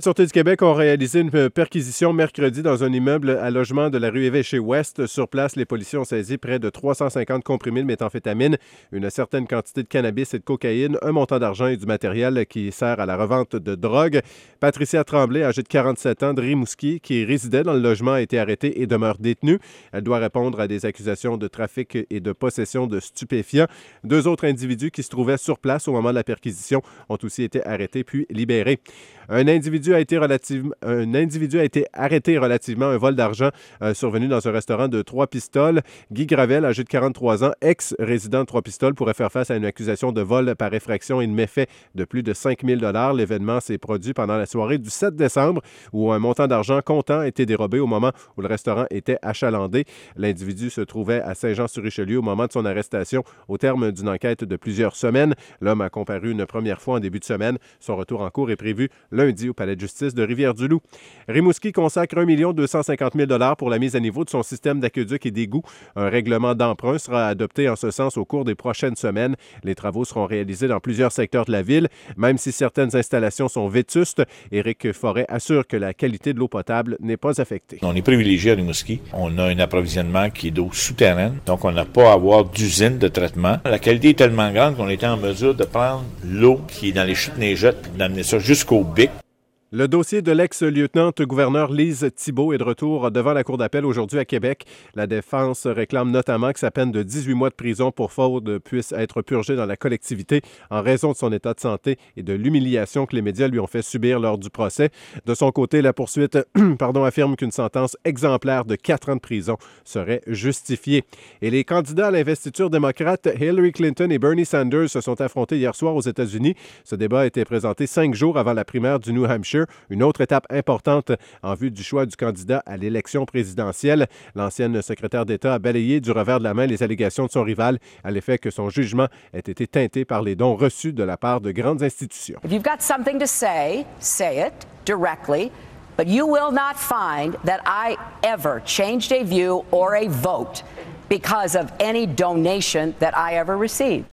La Sûreté du Québec ont réalisé une perquisition mercredi dans un immeuble à logement de la rue Évêché-Ouest. Sur place, les policiers ont saisi près de 350 comprimés de méthamphétamine, une certaine quantité de cannabis et de cocaïne, un montant d'argent et du matériel qui sert à la revente de drogue. Patricia Tremblay, âgée de 47 ans, de Rimouski, qui résidait dans le logement, a été arrêtée et demeure détenue. Elle doit répondre à des accusations de trafic et de possession de stupéfiants. Deux autres individus qui se trouvaient sur place au moment de la perquisition ont aussi été arrêtés puis libérés. Un individu a été un individu a été arrêté relativement à un vol d'argent euh, survenu dans un restaurant de Trois-Pistoles. Guy Gravel, âgé de 43 ans, ex-résident de Trois-Pistoles, pourrait faire face à une accusation de vol par effraction et de méfait de plus de 5 000 L'événement s'est produit pendant la soirée du 7 décembre où un montant d'argent comptant a été dérobé au moment où le restaurant était achalandé. L'individu se trouvait à Saint-Jean-sur-Richelieu au moment de son arrestation au terme d'une enquête de plusieurs semaines. L'homme a comparu une première fois en début de semaine. Son retour en cours est prévu lundi au Palais de justice de Rivière-du-Loup. Rimouski consacre 1 250 000 pour la mise à niveau de son système d'aqueduc et d'égout. Un règlement d'emprunt sera adopté en ce sens au cours des prochaines semaines. Les travaux seront réalisés dans plusieurs secteurs de la ville. Même si certaines installations sont vétustes, Éric Forêt assure que la qualité de l'eau potable n'est pas affectée. On est privilégié à Rimouski. On a un approvisionnement qui est d'eau souterraine, donc on n'a pas à avoir d'usine de traitement. La qualité est tellement grande qu'on était en mesure de prendre l'eau qui est dans les chutes neigettes et d'amener ça jusqu'au bic. Le dossier de l'ex-lieutenant-gouverneur Lise Thibault est de retour devant la Cour d'appel aujourd'hui à Québec. La défense réclame notamment que sa peine de 18 mois de prison pour faute puisse être purgée dans la collectivité en raison de son état de santé et de l'humiliation que les médias lui ont fait subir lors du procès. De son côté, la poursuite pardon, affirme qu'une sentence exemplaire de 4 ans de prison serait justifiée. Et les candidats à l'investiture démocrate, Hillary Clinton et Bernie Sanders, se sont affrontés hier soir aux États-Unis. Ce débat a été présenté cinq jours avant la primaire du New Hampshire une autre étape importante en vue du choix du candidat à l'élection présidentielle. L'ancienne secrétaire d'État a balayé du revers de la main les allégations de son rival à l'effet que son jugement ait été teinté par les dons reçus de la part de grandes institutions. If you've got something to say, say it directly. But you will not find that I ever changed a view or a vote because of any donation that I ever received.